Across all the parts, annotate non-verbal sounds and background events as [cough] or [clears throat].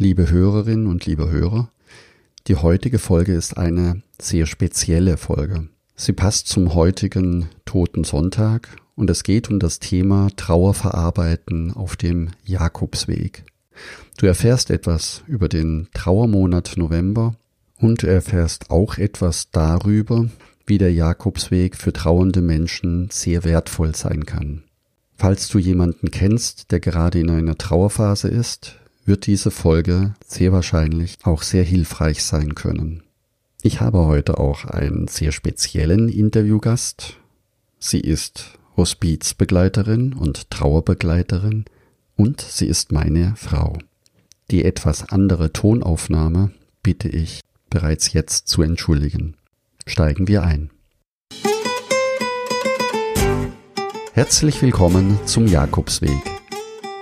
Liebe Hörerinnen und liebe Hörer, die heutige Folge ist eine sehr spezielle Folge. Sie passt zum heutigen Toten Sonntag und es geht um das Thema Trauerverarbeiten auf dem Jakobsweg. Du erfährst etwas über den Trauermonat November und erfährst auch etwas darüber, wie der Jakobsweg für trauernde Menschen sehr wertvoll sein kann. Falls du jemanden kennst, der gerade in einer Trauerphase ist, wird diese Folge sehr wahrscheinlich auch sehr hilfreich sein können. Ich habe heute auch einen sehr speziellen Interviewgast. Sie ist Hospizbegleiterin und Trauerbegleiterin und sie ist meine Frau. Die etwas andere Tonaufnahme bitte ich bereits jetzt zu entschuldigen. Steigen wir ein. Herzlich willkommen zum Jakobsweg.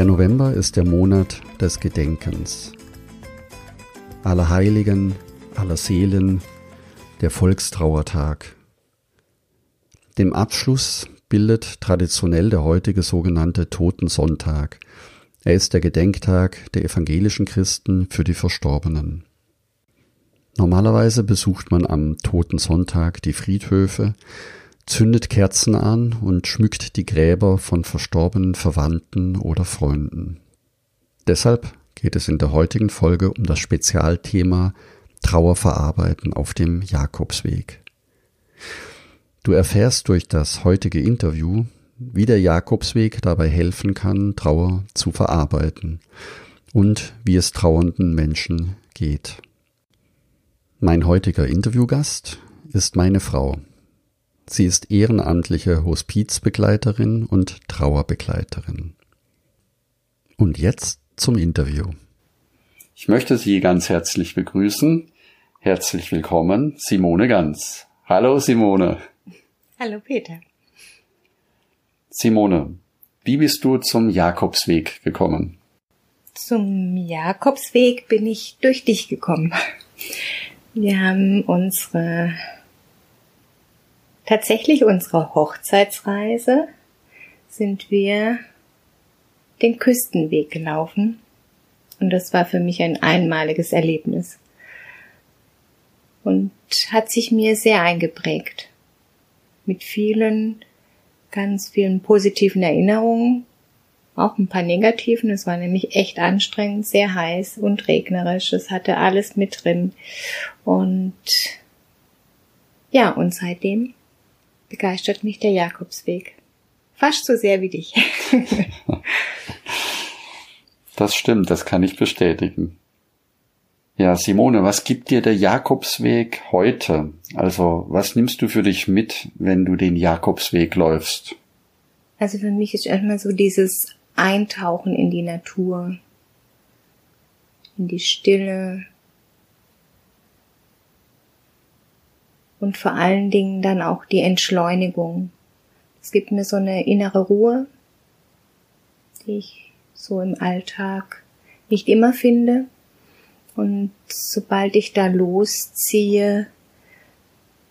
Der November ist der Monat des Gedenkens. Aller Heiligen, aller Seelen, der Volkstrauertag. Dem Abschluss bildet traditionell der heutige sogenannte Totensonntag. Er ist der Gedenktag der evangelischen Christen für die Verstorbenen. Normalerweise besucht man am Totensonntag die Friedhöfe, zündet Kerzen an und schmückt die Gräber von verstorbenen Verwandten oder Freunden. Deshalb geht es in der heutigen Folge um das Spezialthema Trauer verarbeiten auf dem Jakobsweg. Du erfährst durch das heutige Interview, wie der Jakobsweg dabei helfen kann, Trauer zu verarbeiten und wie es trauernden Menschen geht. Mein heutiger Interviewgast ist meine Frau, Sie ist ehrenamtliche Hospizbegleiterin und Trauerbegleiterin. Und jetzt zum Interview. Ich möchte Sie ganz herzlich begrüßen. Herzlich willkommen, Simone Ganz. Hallo Simone. Hallo Peter. Simone, wie bist du zum Jakobsweg gekommen? Zum Jakobsweg bin ich durch dich gekommen. Wir haben unsere tatsächlich unserer Hochzeitsreise sind wir den Küstenweg gelaufen und das war für mich ein einmaliges Erlebnis und hat sich mir sehr eingeprägt mit vielen ganz vielen positiven Erinnerungen, auch ein paar negativen. Es war nämlich echt anstrengend, sehr heiß und regnerisch. Es hatte alles mit drin. Und ja, und seitdem begeistert mich der Jakobsweg. Fast so sehr wie dich. [laughs] das stimmt, das kann ich bestätigen. Ja, Simone, was gibt dir der Jakobsweg heute? Also, was nimmst du für dich mit, wenn du den Jakobsweg läufst? Also für mich ist erstmal so dieses Eintauchen in die Natur, in die Stille, und vor allen Dingen dann auch die Entschleunigung. Es gibt mir so eine innere Ruhe, die ich so im Alltag nicht immer finde. Und sobald ich da losziehe,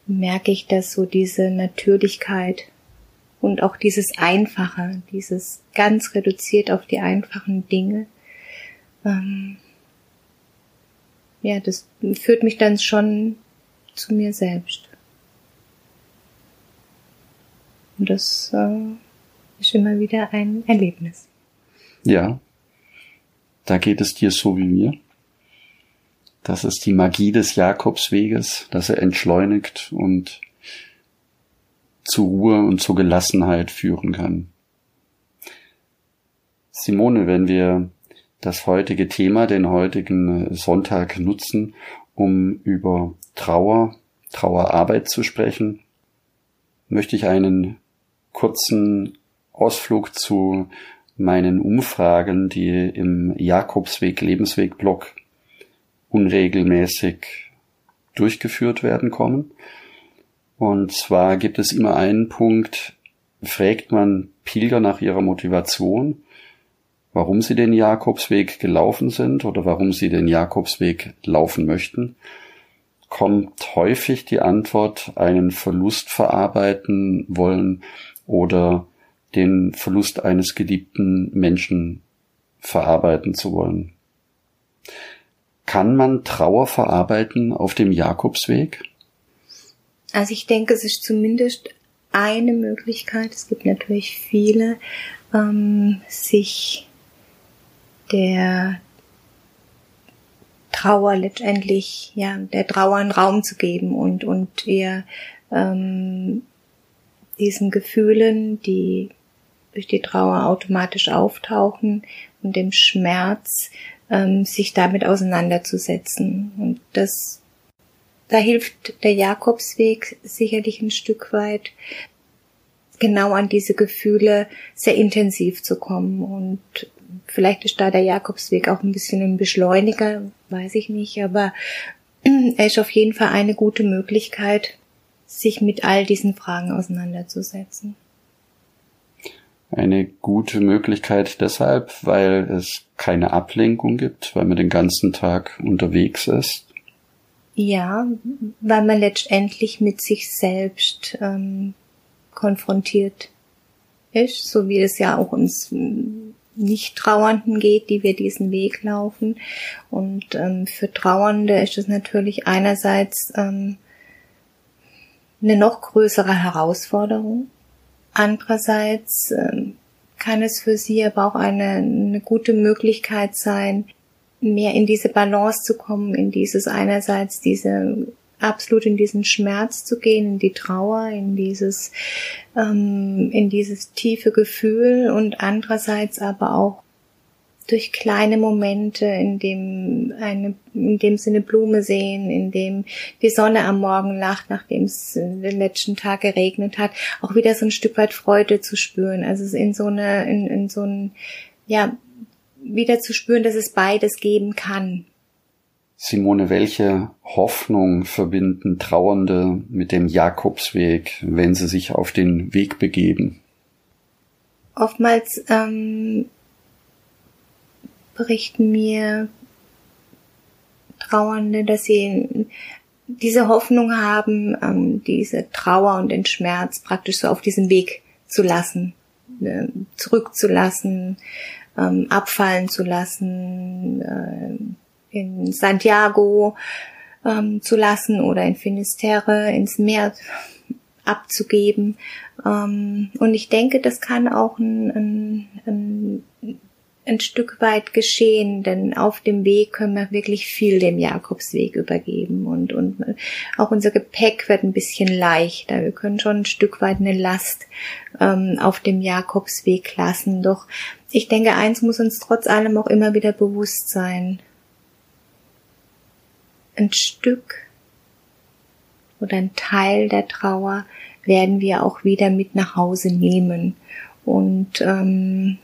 merke ich, dass so diese Natürlichkeit und auch dieses Einfache, dieses ganz reduziert auf die einfachen Dinge, ähm, ja, das führt mich dann schon zu mir selbst. Und das äh, ist immer wieder ein Erlebnis. Ja, da geht es dir so wie mir. Das ist die Magie des Jakobsweges, dass er entschleunigt und zu Ruhe und zur Gelassenheit führen kann. Simone, wenn wir das heutige Thema, den heutigen Sonntag nutzen, um über Trauer, Trauerarbeit zu sprechen, möchte ich einen kurzen Ausflug zu meinen Umfragen, die im Jakobsweg Lebensweg Blog unregelmäßig durchgeführt werden, kommen. Und zwar gibt es immer einen Punkt, fragt man Pilger nach ihrer Motivation, warum sie den Jakobsweg gelaufen sind oder warum sie den Jakobsweg laufen möchten, kommt häufig die Antwort, einen Verlust verarbeiten wollen oder den Verlust eines geliebten Menschen verarbeiten zu wollen. Kann man Trauer verarbeiten auf dem Jakobsweg? Also ich denke, es ist zumindest eine Möglichkeit, es gibt natürlich viele, ähm, sich der Trauer letztendlich, ja, der Trauer einen Raum zu geben und, und ihr ähm, diesen Gefühlen, die durch die Trauer automatisch auftauchen und dem Schmerz, ähm, sich damit auseinanderzusetzen. Und das, da hilft der Jakobsweg sicherlich ein Stück weit, genau an diese Gefühle sehr intensiv zu kommen. Und vielleicht ist da der Jakobsweg auch ein bisschen ein Beschleuniger, weiß ich nicht, aber [clears throat] er ist auf jeden Fall eine gute Möglichkeit, sich mit all diesen Fragen auseinanderzusetzen. Eine gute Möglichkeit deshalb, weil es keine Ablenkung gibt, weil man den ganzen Tag unterwegs ist. Ja, weil man letztendlich mit sich selbst ähm, konfrontiert ist, so wie es ja auch uns nicht-Trauernden geht, die wir diesen Weg laufen. Und ähm, für Trauernde ist es natürlich einerseits ähm, eine noch größere Herausforderung. Andererseits ähm, kann es für sie aber auch eine, eine gute Möglichkeit sein, mehr in diese Balance zu kommen, in dieses einerseits diese absolut in diesen Schmerz zu gehen, in die Trauer, in dieses, ähm, in dieses tiefe Gefühl und andererseits aber auch durch kleine Momente, in dem eine, in dem sie eine Blume sehen, in dem die Sonne am Morgen lacht, nachdem es den letzten Tag geregnet hat, auch wieder so ein Stück weit Freude zu spüren. Also in so eine, in, in so ein, ja, wieder zu spüren, dass es beides geben kann. Simone, welche Hoffnung verbinden Trauernde mit dem Jakobsweg, wenn sie sich auf den Weg begeben? Oftmals ähm, berichten mir Trauernde, dass sie diese Hoffnung haben, ähm, diese Trauer und den Schmerz praktisch so auf diesem Weg zu lassen, äh, zurückzulassen, ähm, abfallen zu lassen, äh, in Santiago ähm, zu lassen oder in Finisterre ins Meer abzugeben. Ähm, und ich denke, das kann auch ein, ein, ein, ein Stück weit geschehen, denn auf dem Weg können wir wirklich viel dem Jakobsweg übergeben und, und auch unser Gepäck wird ein bisschen leichter. Wir können schon ein Stück weit eine Last ähm, auf dem Jakobsweg lassen. Doch ich denke, eins muss uns trotz allem auch immer wieder bewusst sein ein Stück oder ein Teil der Trauer werden wir auch wieder mit nach Hause nehmen. Und ähm,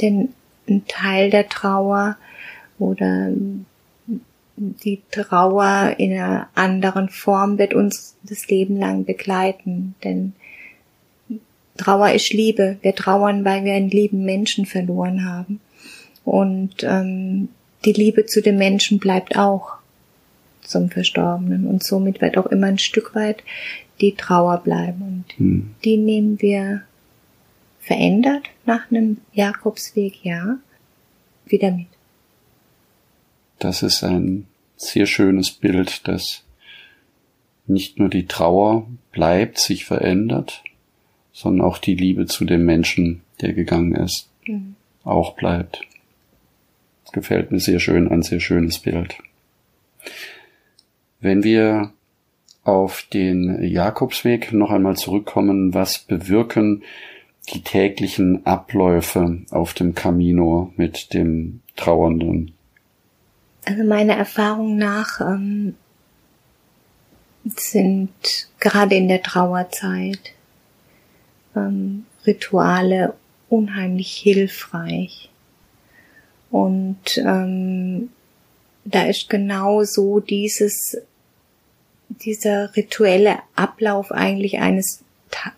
denn ein Teil der Trauer oder die Trauer in einer anderen Form wird uns das Leben lang begleiten. Denn Trauer ist Liebe. Wir trauern, weil wir einen lieben Menschen verloren haben. Und ähm, die Liebe zu dem Menschen bleibt auch zum Verstorbenen. Und somit wird auch immer ein Stück weit die Trauer bleiben. Und hm. die nehmen wir verändert nach einem Jakobsweg, ja, wieder mit. Das ist ein sehr schönes Bild, dass nicht nur die Trauer bleibt, sich verändert, sondern auch die Liebe zu dem Menschen, der gegangen ist, mhm. auch bleibt. gefällt mir sehr schön, ein sehr schönes Bild. Wenn wir auf den Jakobsweg noch einmal zurückkommen, was bewirken die täglichen Abläufe auf dem Camino mit dem Trauernden? Also meiner Erfahrung nach ähm, sind gerade in der Trauerzeit ähm, Rituale unheimlich hilfreich. Und ähm, da ist genau so dieses, dieser rituelle Ablauf eigentlich eines Ta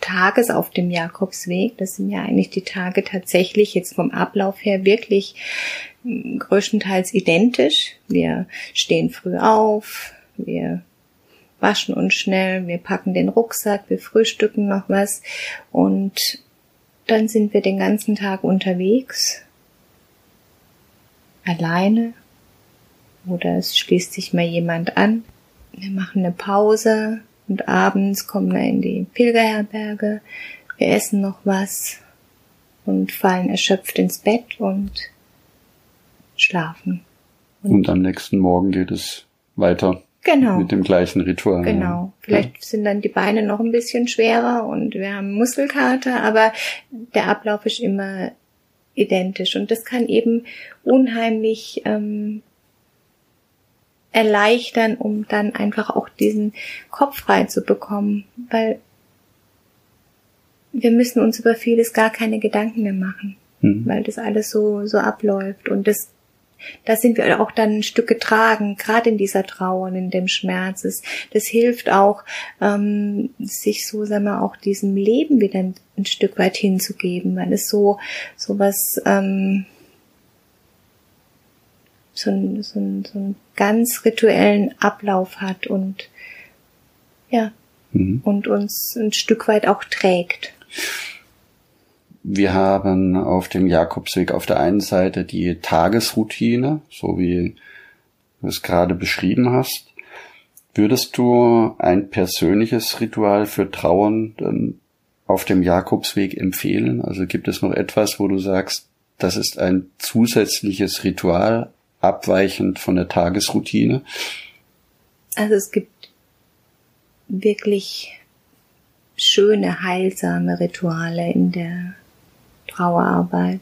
Tages auf dem Jakobsweg. Das sind ja eigentlich die Tage tatsächlich jetzt vom Ablauf her wirklich hm, größtenteils identisch. Wir stehen früh auf, wir waschen uns schnell, wir packen den Rucksack, wir frühstücken noch was und dann sind wir den ganzen Tag unterwegs, alleine oder es schließt sich mal jemand an. Wir machen eine Pause und abends kommen wir in die Pilgerherberge, wir essen noch was und fallen erschöpft ins Bett und schlafen. Und, und am nächsten Morgen geht es weiter. Genau. Mit dem gleichen Ritual. Genau. Vielleicht ja. sind dann die Beine noch ein bisschen schwerer und wir haben Muskelkater, aber der Ablauf ist immer identisch und das kann eben unheimlich ähm, erleichtern, um dann einfach auch diesen Kopf frei zu bekommen, weil wir müssen uns über vieles gar keine Gedanken mehr machen, mhm. weil das alles so so abläuft und das da sind wir auch dann ein Stück getragen, gerade in dieser Trauer und in dem Schmerz. Das, das hilft auch, ähm, sich so, sagen wir, auch diesem Leben wieder ein, ein Stück weit hinzugeben, weil es so, so was, ähm, so, ein, so, ein, so einen ganz rituellen Ablauf hat und ja, mhm. und uns ein Stück weit auch trägt. Wir haben auf dem Jakobsweg auf der einen Seite die Tagesroutine, so wie du es gerade beschrieben hast. Würdest du ein persönliches Ritual für Trauern auf dem Jakobsweg empfehlen? Also gibt es noch etwas, wo du sagst, das ist ein zusätzliches Ritual, abweichend von der Tagesroutine? Also es gibt wirklich schöne, heilsame Rituale in der Trauerarbeit.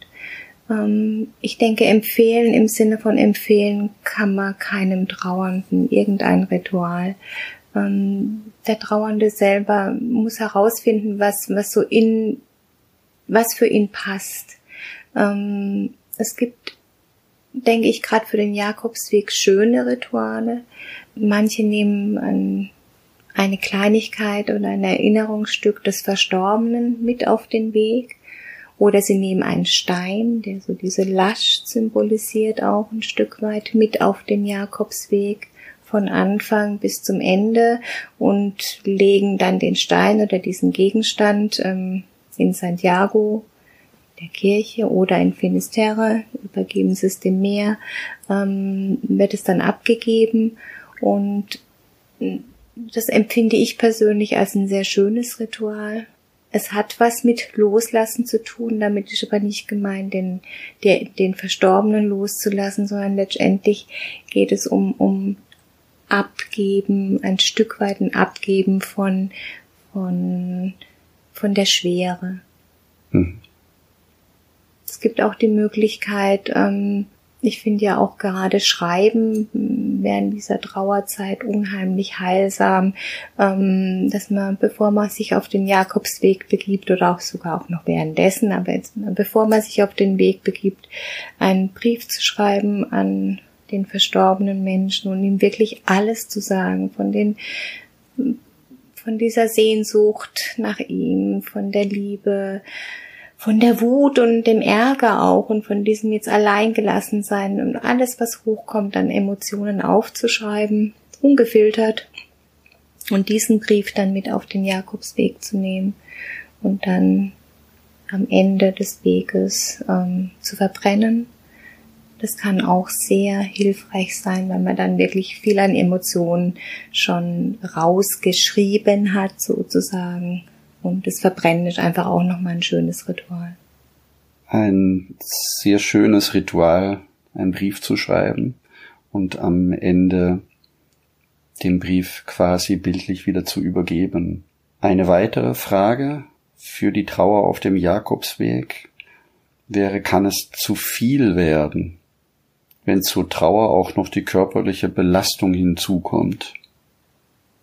Ähm, ich denke, empfehlen im Sinne von empfehlen kann man keinem Trauernden irgendein Ritual. Ähm, der Trauernde selber muss herausfinden, was, was so in, was für ihn passt. Ähm, es gibt, denke ich, gerade für den Jakobsweg schöne Rituale. Manche nehmen ein, eine Kleinigkeit oder ein Erinnerungsstück des Verstorbenen mit auf den Weg. Oder sie nehmen einen Stein, der so diese Lasch symbolisiert, auch ein Stück weit mit auf den Jakobsweg von Anfang bis zum Ende und legen dann den Stein oder diesen Gegenstand ähm, in Santiago der Kirche oder in Finisterre, übergeben sie es dem Meer, ähm, wird es dann abgegeben und das empfinde ich persönlich als ein sehr schönes Ritual, es hat was mit Loslassen zu tun, damit ist aber nicht gemeint, den, der, den Verstorbenen loszulassen, sondern letztendlich geht es um, um Abgeben, ein Stück weit ein Abgeben von, von, von der Schwere. Hm. Es gibt auch die Möglichkeit, ähm, ich finde ja auch gerade Schreiben während dieser Trauerzeit unheimlich heilsam, ähm, dass man, bevor man sich auf den Jakobsweg begibt oder auch sogar auch noch währenddessen, aber jetzt, bevor man sich auf den Weg begibt, einen Brief zu schreiben an den verstorbenen Menschen und ihm wirklich alles zu sagen, von den von dieser Sehnsucht nach ihm, von der Liebe, von der Wut und dem Ärger auch und von diesem jetzt allein gelassen sein und alles, was hochkommt, an Emotionen aufzuschreiben, ungefiltert und diesen Brief dann mit auf den Jakobsweg zu nehmen und dann am Ende des Weges ähm, zu verbrennen. Das kann auch sehr hilfreich sein, weil man dann wirklich viel an Emotionen schon rausgeschrieben hat, sozusagen. Und das Verbrennen ist einfach auch nochmal ein schönes Ritual. Ein sehr schönes Ritual, einen Brief zu schreiben und am Ende den Brief quasi bildlich wieder zu übergeben. Eine weitere Frage für die Trauer auf dem Jakobsweg wäre, kann es zu viel werden, wenn zur Trauer auch noch die körperliche Belastung hinzukommt?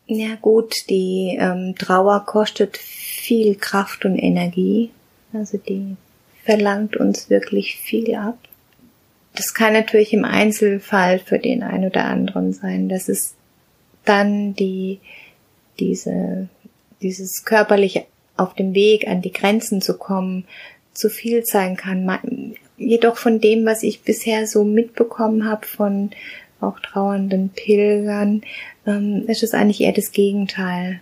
Ja gut, die ähm, Trauer kostet viel Kraft und Energie. Also die verlangt uns wirklich viel ab. Das kann natürlich im Einzelfall für den einen oder anderen sein, dass es dann die, diese, dieses körperliche auf dem Weg an die Grenzen zu kommen, zu viel sein kann. Jedoch von dem, was ich bisher so mitbekommen habe von auch trauernden Pilgern, ähm, ist es eigentlich eher das Gegenteil.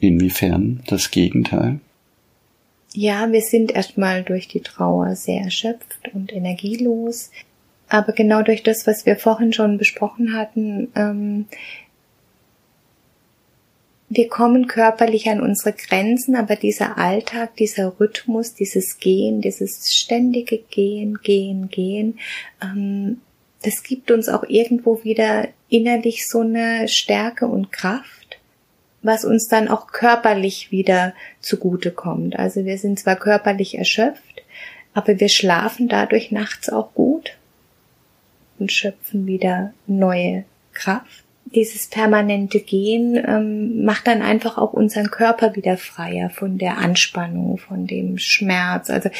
Inwiefern das Gegenteil? Ja, wir sind erstmal durch die Trauer sehr erschöpft und energielos. Aber genau durch das, was wir vorhin schon besprochen hatten, ähm, wir kommen körperlich an unsere Grenzen, aber dieser Alltag, dieser Rhythmus, dieses Gehen, dieses ständige Gehen, Gehen, Gehen, ähm, das gibt uns auch irgendwo wieder innerlich so eine Stärke und Kraft, was uns dann auch körperlich wieder zugute kommt. Also wir sind zwar körperlich erschöpft, aber wir schlafen dadurch nachts auch gut und schöpfen wieder neue Kraft dieses permanente Gehen ähm, macht dann einfach auch unseren Körper wieder freier von der Anspannung, von dem Schmerz. Also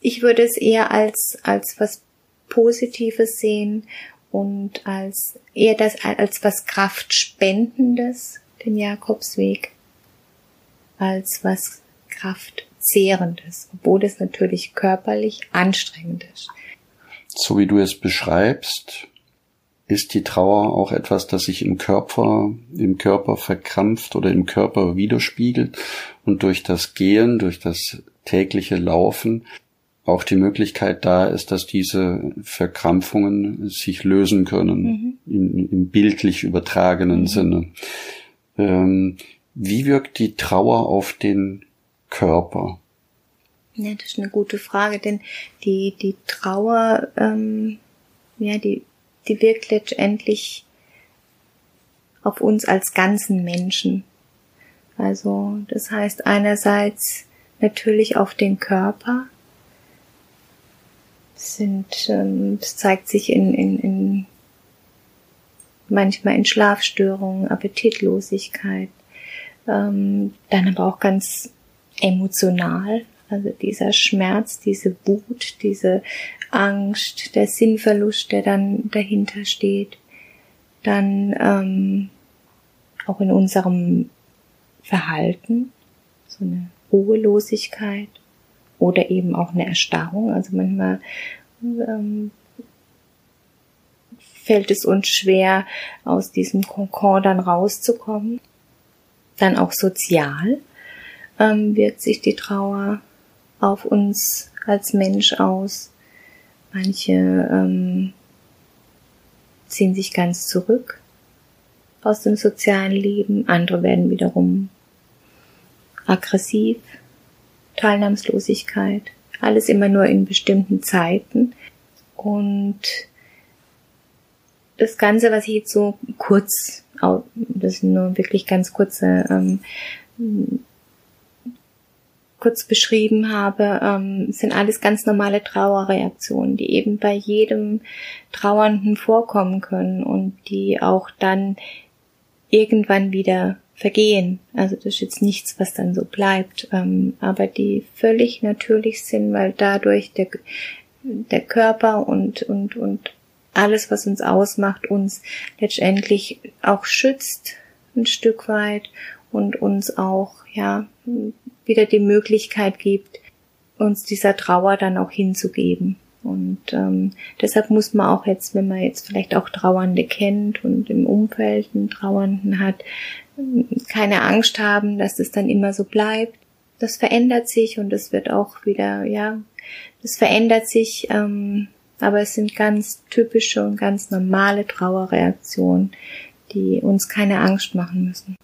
ich würde es eher als, als was Positives sehen und als eher das als was Kraftspendendes, den Jakobsweg, als was Kraftzehrendes, obwohl es natürlich körperlich anstrengend ist. So wie du es beschreibst, ist die Trauer auch etwas, das sich im Körper, im Körper verkrampft oder im Körper widerspiegelt und durch das Gehen, durch das tägliche Laufen auch die Möglichkeit da ist, dass diese Verkrampfungen sich lösen können, mhm. im, im, bildlich übertragenen mhm. Sinne. Ähm, wie wirkt die Trauer auf den Körper? Ja, das ist eine gute Frage, denn die, die Trauer, ähm, ja, die die wirkt letztendlich auf uns als ganzen Menschen. Also das heißt einerseits natürlich auf den Körper, sind, ähm, es zeigt sich in, in, in manchmal in Schlafstörungen, Appetitlosigkeit, ähm, dann aber auch ganz emotional, also dieser Schmerz, diese Wut, diese Angst, der Sinnverlust, der dann dahinter steht, dann ähm, auch in unserem Verhalten, so eine Ruhelosigkeit oder eben auch eine Erstarrung. Also manchmal ähm, fällt es uns schwer, aus diesem Konkord dann rauszukommen. Dann auch sozial ähm, wirkt sich die Trauer auf uns als Mensch aus. Manche ähm, ziehen sich ganz zurück aus dem sozialen Leben, andere werden wiederum aggressiv, Teilnahmslosigkeit, alles immer nur in bestimmten Zeiten. Und das Ganze, was ich jetzt so kurz, das sind nur wirklich ganz kurze ähm, kurz beschrieben habe, ähm, sind alles ganz normale Trauerreaktionen, die eben bei jedem Trauernden vorkommen können und die auch dann irgendwann wieder vergehen. Also das ist jetzt nichts, was dann so bleibt, ähm, aber die völlig natürlich sind, weil dadurch der, der Körper und, und, und alles, was uns ausmacht, uns letztendlich auch schützt ein Stück weit und uns auch, ja, wieder die Möglichkeit gibt, uns dieser Trauer dann auch hinzugeben. Und ähm, deshalb muss man auch jetzt, wenn man jetzt vielleicht auch Trauernde kennt und im Umfeld einen Trauernden hat, keine Angst haben, dass es dann immer so bleibt. Das verändert sich und es wird auch wieder, ja, das verändert sich, ähm, aber es sind ganz typische und ganz normale Trauerreaktionen, die uns keine Angst machen müssen.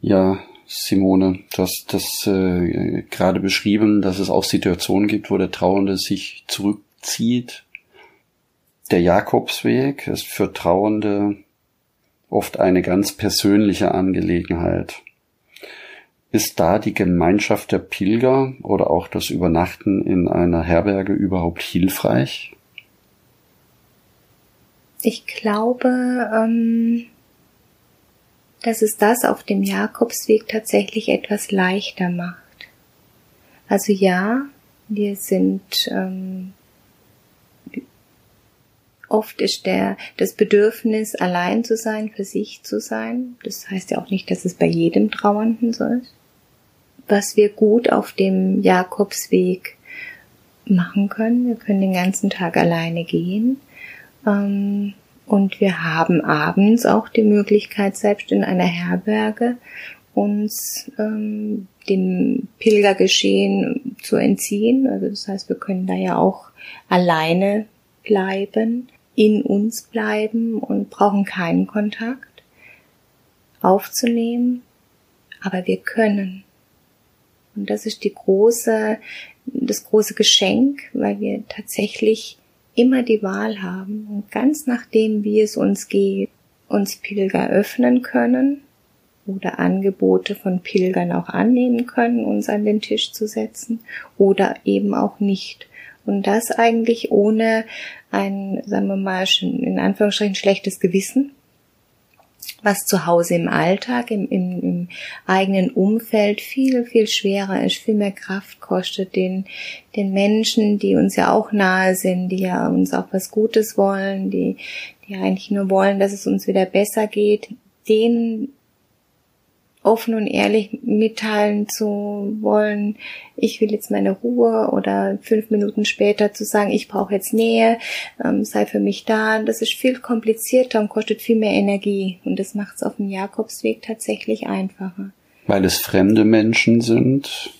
Ja, Simone, du hast das äh, gerade beschrieben, dass es auch Situationen gibt, wo der Trauernde sich zurückzieht. Der Jakobsweg ist für Trauernde oft eine ganz persönliche Angelegenheit. Ist da die Gemeinschaft der Pilger oder auch das Übernachten in einer Herberge überhaupt hilfreich? Ich glaube, ähm dass es das auf dem Jakobsweg tatsächlich etwas leichter macht. Also ja, wir sind ähm, oft ist der das Bedürfnis, allein zu sein, für sich zu sein. Das heißt ja auch nicht, dass es bei jedem Trauernden so ist. Was wir gut auf dem Jakobsweg machen können, wir können den ganzen Tag alleine gehen. Ähm, und wir haben abends auch die Möglichkeit, selbst in einer Herberge uns ähm, dem Pilgergeschehen zu entziehen. Also das heißt, wir können da ja auch alleine bleiben, in uns bleiben und brauchen keinen Kontakt aufzunehmen. Aber wir können. Und das ist die große, das große Geschenk, weil wir tatsächlich immer die Wahl haben und ganz nachdem, wie es uns geht, uns Pilger öffnen können oder Angebote von Pilgern auch annehmen können, uns an den Tisch zu setzen oder eben auch nicht. Und das eigentlich ohne ein, sagen wir mal, in Anführungsstrichen schlechtes Gewissen, was zu Hause im Alltag, im, im, im eigenen Umfeld viel, viel schwerer ist, viel mehr Kraft kostet, den, den Menschen, die uns ja auch nahe sind, die ja uns auch was Gutes wollen, die, die eigentlich nur wollen, dass es uns wieder besser geht, denen offen und ehrlich mitteilen zu wollen, ich will jetzt meine Ruhe oder fünf Minuten später zu sagen, ich brauche jetzt Nähe, ähm, sei für mich da, das ist viel komplizierter und kostet viel mehr Energie und das macht es auf dem Jakobsweg tatsächlich einfacher. Weil es fremde Menschen sind?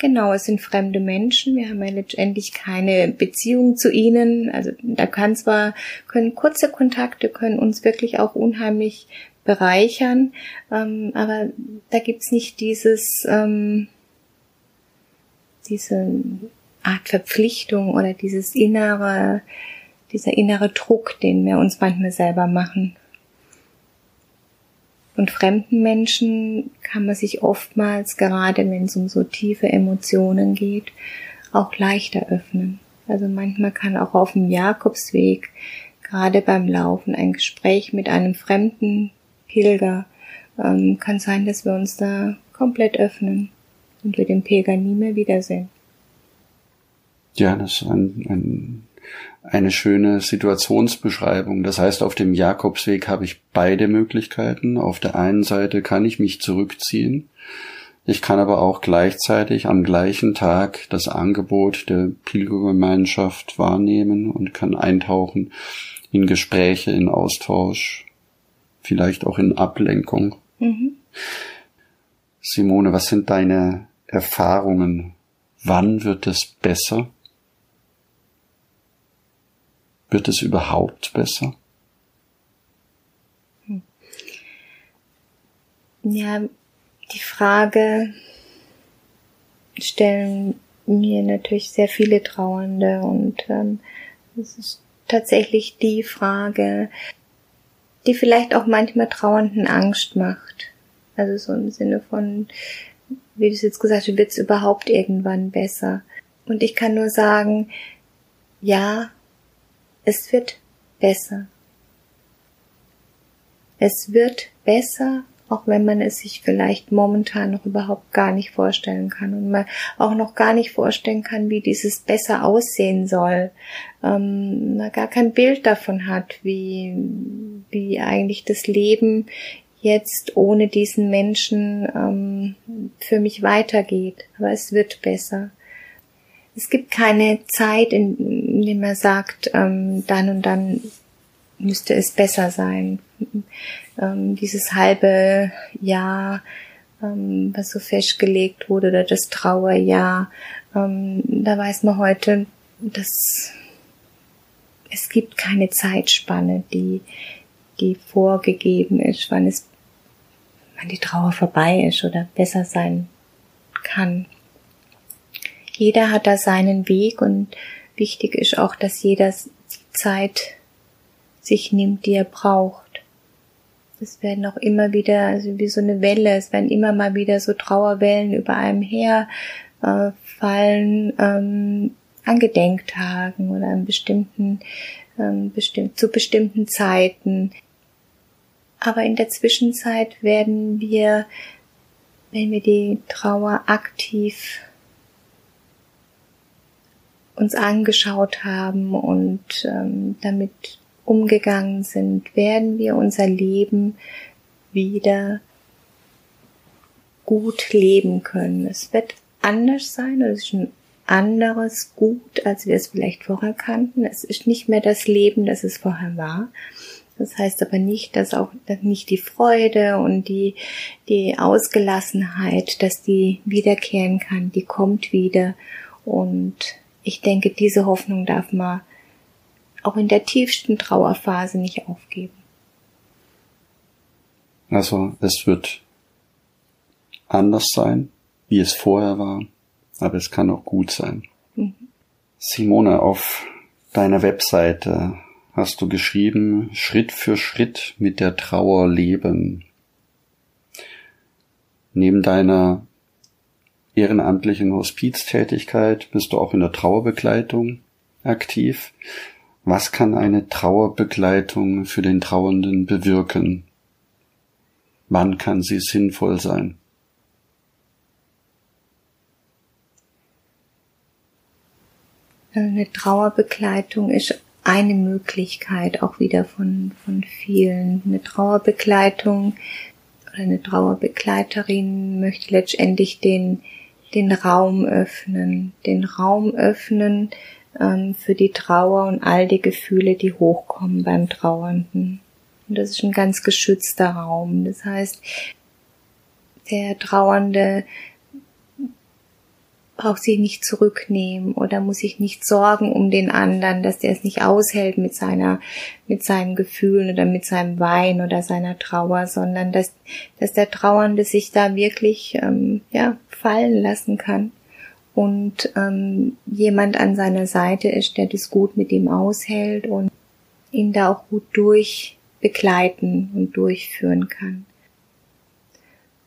Genau, es sind fremde Menschen. Wir haben ja letztendlich keine Beziehung zu ihnen. Also da kann zwar, können kurze Kontakte, können uns wirklich auch unheimlich bereichern. Ähm, aber da gibt's nicht dieses, ähm, diese Art Verpflichtung oder dieses innere, dieser innere Druck, den wir uns manchmal selber machen. Und fremden Menschen kann man sich oftmals, gerade wenn es um so tiefe Emotionen geht, auch leichter öffnen. Also manchmal kann auch auf dem Jakobsweg, gerade beim Laufen, ein Gespräch mit einem Fremden Pilger. Ähm, kann sein, dass wir uns da komplett öffnen und wir den Pilger nie mehr wiedersehen. Ja, das ist ein, ein, eine schöne Situationsbeschreibung. Das heißt, auf dem Jakobsweg habe ich beide Möglichkeiten. Auf der einen Seite kann ich mich zurückziehen. Ich kann aber auch gleichzeitig am gleichen Tag das Angebot der Pilgergemeinschaft wahrnehmen und kann eintauchen in Gespräche, in Austausch, vielleicht auch in Ablenkung. Mhm. Simone, was sind deine Erfahrungen? Wann wird es besser? Wird es überhaupt besser? Hm. Ja, die Frage stellen mir natürlich sehr viele Trauernde und ähm, es ist tatsächlich die Frage, die vielleicht auch manchmal Trauernden Angst macht. Also so im Sinne von, wie du es jetzt gesagt hast, wird es überhaupt irgendwann besser. Und ich kann nur sagen, ja, es wird besser. Es wird besser, auch wenn man es sich vielleicht momentan noch überhaupt gar nicht vorstellen kann und man auch noch gar nicht vorstellen kann, wie dieses besser aussehen soll, ähm, man gar kein Bild davon hat, wie, wie eigentlich das Leben jetzt ohne diesen Menschen ähm, für mich weitergeht. Aber es wird besser. Es gibt keine Zeit, in, in der man sagt, ähm, dann und dann müsste es besser sein. Ähm, dieses halbe Jahr, ähm, was so festgelegt wurde, oder das Trauerjahr, ähm, da weiß man heute, dass es gibt keine Zeitspanne, die, die vorgegeben ist, wann es, wann die Trauer vorbei ist oder besser sein kann. Jeder hat da seinen Weg und wichtig ist auch, dass jeder die Zeit sich nimmt, die er braucht. Es werden auch immer wieder, also wie so eine Welle, es werden immer mal wieder so Trauerwellen über einem her äh, fallen ähm, an Gedenktagen oder an bestimmten, ähm, bestimmt, zu bestimmten Zeiten. Aber in der Zwischenzeit werden wir, wenn wir die Trauer aktiv uns angeschaut haben und ähm, damit umgegangen sind, werden wir unser Leben wieder gut leben können. Es wird anders sein, es ist ein anderes Gut, als wir es vielleicht vorher kannten. Es ist nicht mehr das Leben, das es vorher war. Das heißt aber nicht, dass auch nicht die Freude und die, die Ausgelassenheit, dass die wiederkehren kann, die kommt wieder. Und ich denke, diese Hoffnung darf man auch in der tiefsten Trauerphase nicht aufgeben. Also es wird anders sein, wie es vorher war, aber es kann auch gut sein. Mhm. Simone, auf deiner Webseite hast du geschrieben, Schritt für Schritt mit der Trauer leben. Neben deiner ehrenamtlichen Hospiztätigkeit bist du auch in der Trauerbegleitung aktiv. Was kann eine Trauerbegleitung für den Trauernden bewirken? Wann kann sie sinnvoll sein? Eine Trauerbegleitung ist eine Möglichkeit auch wieder von, von vielen. Eine Trauerbegleitung oder eine Trauerbegleiterin möchte letztendlich den, den Raum öffnen, den Raum öffnen ähm, für die Trauer und all die Gefühle, die hochkommen beim Trauernden. Und das ist ein ganz geschützter Raum. Das heißt, der Trauernde braucht sich nicht zurücknehmen oder muss sich nicht sorgen um den anderen, dass der es nicht aushält mit seiner, mit seinen Gefühlen oder mit seinem Wein oder seiner Trauer, sondern dass, dass der Trauernde sich da wirklich, ähm, ja, fallen lassen kann und ähm, jemand an seiner Seite ist, der das gut mit ihm aushält und ihn da auch gut durch begleiten und durchführen kann.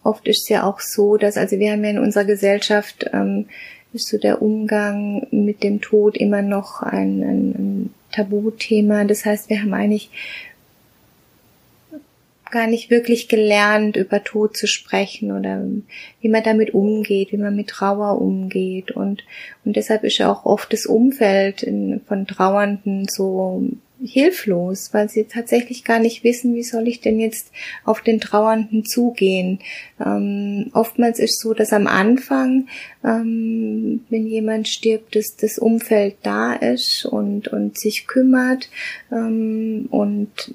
Oft ist es ja auch so, dass, also wir haben ja in unserer Gesellschaft, ähm, ist so der Umgang mit dem Tod immer noch ein, ein, ein Tabuthema. Das heißt, wir haben eigentlich gar nicht wirklich gelernt, über Tod zu sprechen oder wie man damit umgeht, wie man mit Trauer umgeht. Und, und deshalb ist ja auch oft das Umfeld in, von Trauernden so hilflos, weil sie tatsächlich gar nicht wissen, wie soll ich denn jetzt auf den Trauernden zugehen. Ähm, oftmals ist so, dass am Anfang, ähm, wenn jemand stirbt, dass das Umfeld da ist und, und sich kümmert ähm, und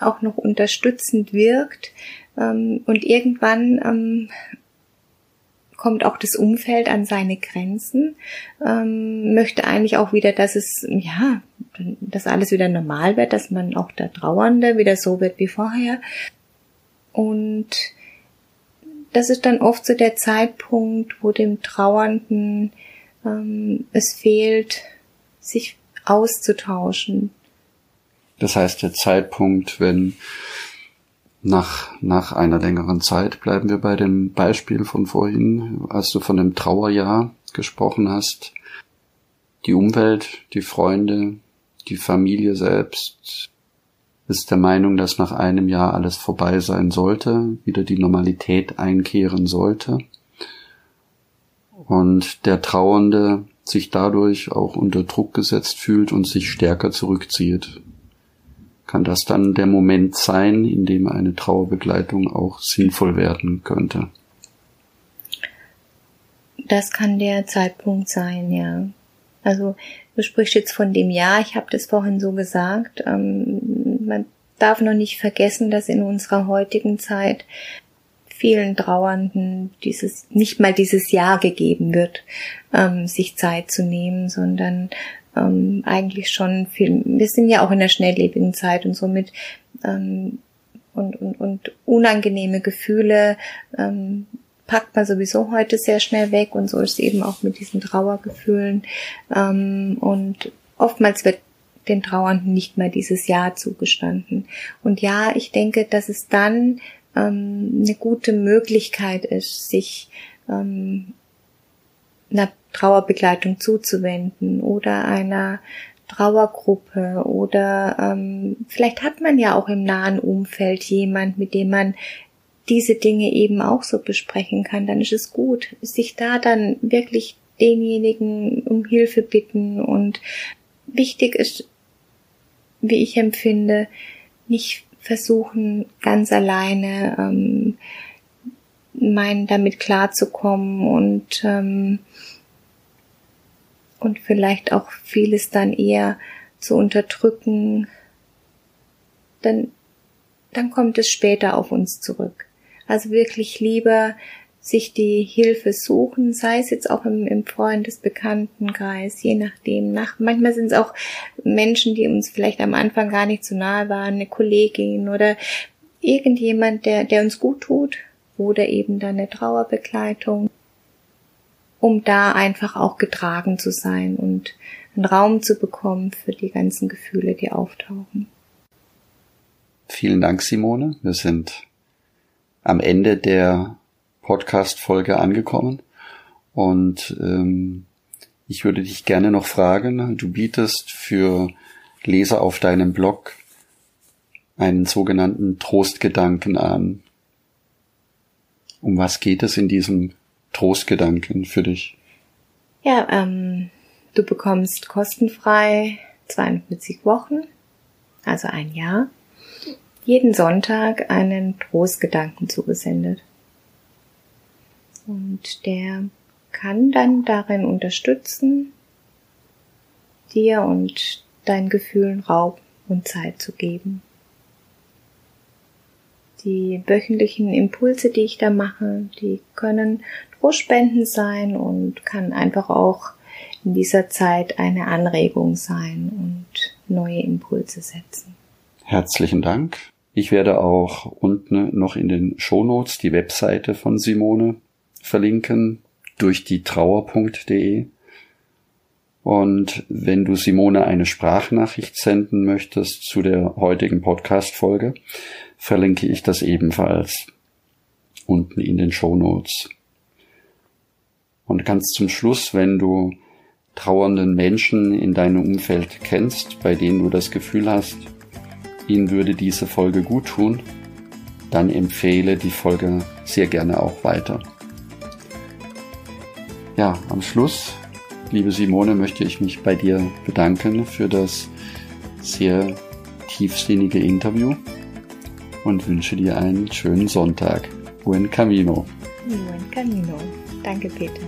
auch noch unterstützend wirkt. Ähm, und irgendwann ähm, kommt auch das Umfeld an seine Grenzen, ähm, möchte eigentlich auch wieder, dass es, ja, dass alles wieder normal wird, dass man auch der Trauernde wieder so wird wie vorher. Und das ist dann oft so der Zeitpunkt, wo dem Trauernden ähm, es fehlt, sich auszutauschen. Das heißt, der Zeitpunkt, wenn nach, nach einer längeren Zeit bleiben wir bei dem Beispiel von vorhin, als du von dem Trauerjahr gesprochen hast. Die Umwelt, die Freunde, die Familie selbst ist der Meinung, dass nach einem Jahr alles vorbei sein sollte, wieder die Normalität einkehren sollte. Und der Trauernde sich dadurch auch unter Druck gesetzt fühlt und sich stärker zurückzieht kann das dann der Moment sein, in dem eine Trauerbegleitung auch sinnvoll werden könnte. Das kann der Zeitpunkt sein, ja. Also du sprichst jetzt von dem Jahr, ich habe das vorhin so gesagt. Ähm, man darf noch nicht vergessen, dass in unserer heutigen Zeit vielen Trauernden dieses nicht mal dieses Jahr gegeben wird, ähm, sich Zeit zu nehmen, sondern ähm, eigentlich schon viel, wir sind ja auch in der schnelllebigen Zeit und somit ähm, und, und, und unangenehme Gefühle ähm, packt man sowieso heute sehr schnell weg und so ist eben auch mit diesen Trauergefühlen. Ähm, und oftmals wird den Trauernden nicht mehr dieses Jahr zugestanden. Und ja, ich denke, dass es dann ähm, eine gute Möglichkeit ist, sich ähm, einer Trauerbegleitung zuzuwenden oder einer Trauergruppe oder ähm, vielleicht hat man ja auch im nahen Umfeld jemand, mit dem man diese Dinge eben auch so besprechen kann, dann ist es gut, sich da dann wirklich denjenigen um Hilfe bitten und wichtig ist, wie ich empfinde, nicht versuchen, ganz alleine ähm, meinen damit klarzukommen und ähm, und vielleicht auch vieles dann eher zu unterdrücken, dann dann kommt es später auf uns zurück. Also wirklich lieber sich die Hilfe suchen, sei es jetzt auch im, im Freundesbekanntenkreis, je nachdem. Nach, manchmal sind es auch Menschen, die uns vielleicht am Anfang gar nicht so nahe waren, eine Kollegin oder irgendjemand, der, der uns gut tut oder eben dann eine Trauerbegleitung, um da einfach auch getragen zu sein und einen Raum zu bekommen für die ganzen Gefühle, die auftauchen. Vielen Dank, Simone. Wir sind am Ende der Podcast-Folge angekommen. Und ähm, ich würde dich gerne noch fragen, du bietest für Leser auf deinem Blog einen sogenannten Trostgedanken an. Um was geht es in diesem Trostgedanken für dich? Ja, ähm, du bekommst kostenfrei 42 Wochen, also ein Jahr, jeden Sonntag einen Trostgedanken zugesendet. Und der kann dann darin unterstützen, dir und deinen Gefühlen Raum und Zeit zu geben. Die wöchentlichen Impulse, die ich da mache, die können Trostspenden sein und kann einfach auch in dieser Zeit eine Anregung sein und neue Impulse setzen. Herzlichen Dank. Ich werde auch unten noch in den Shownotes die Webseite von Simone verlinken durch die trauer.de. Und wenn du Simone eine Sprachnachricht senden möchtest zu der heutigen Podcast-Folge, verlinke ich das ebenfalls unten in den Show Notes. Und ganz zum Schluss, wenn du trauernden Menschen in deinem Umfeld kennst, bei denen du das Gefühl hast, ihnen würde diese Folge gut tun, dann empfehle die Folge sehr gerne auch weiter. Ja, am Schluss, liebe Simone, möchte ich mich bei dir bedanken für das sehr tiefsinnige Interview und wünsche dir einen schönen Sonntag. Buen Camino. Buen Camino. Danke, Peter.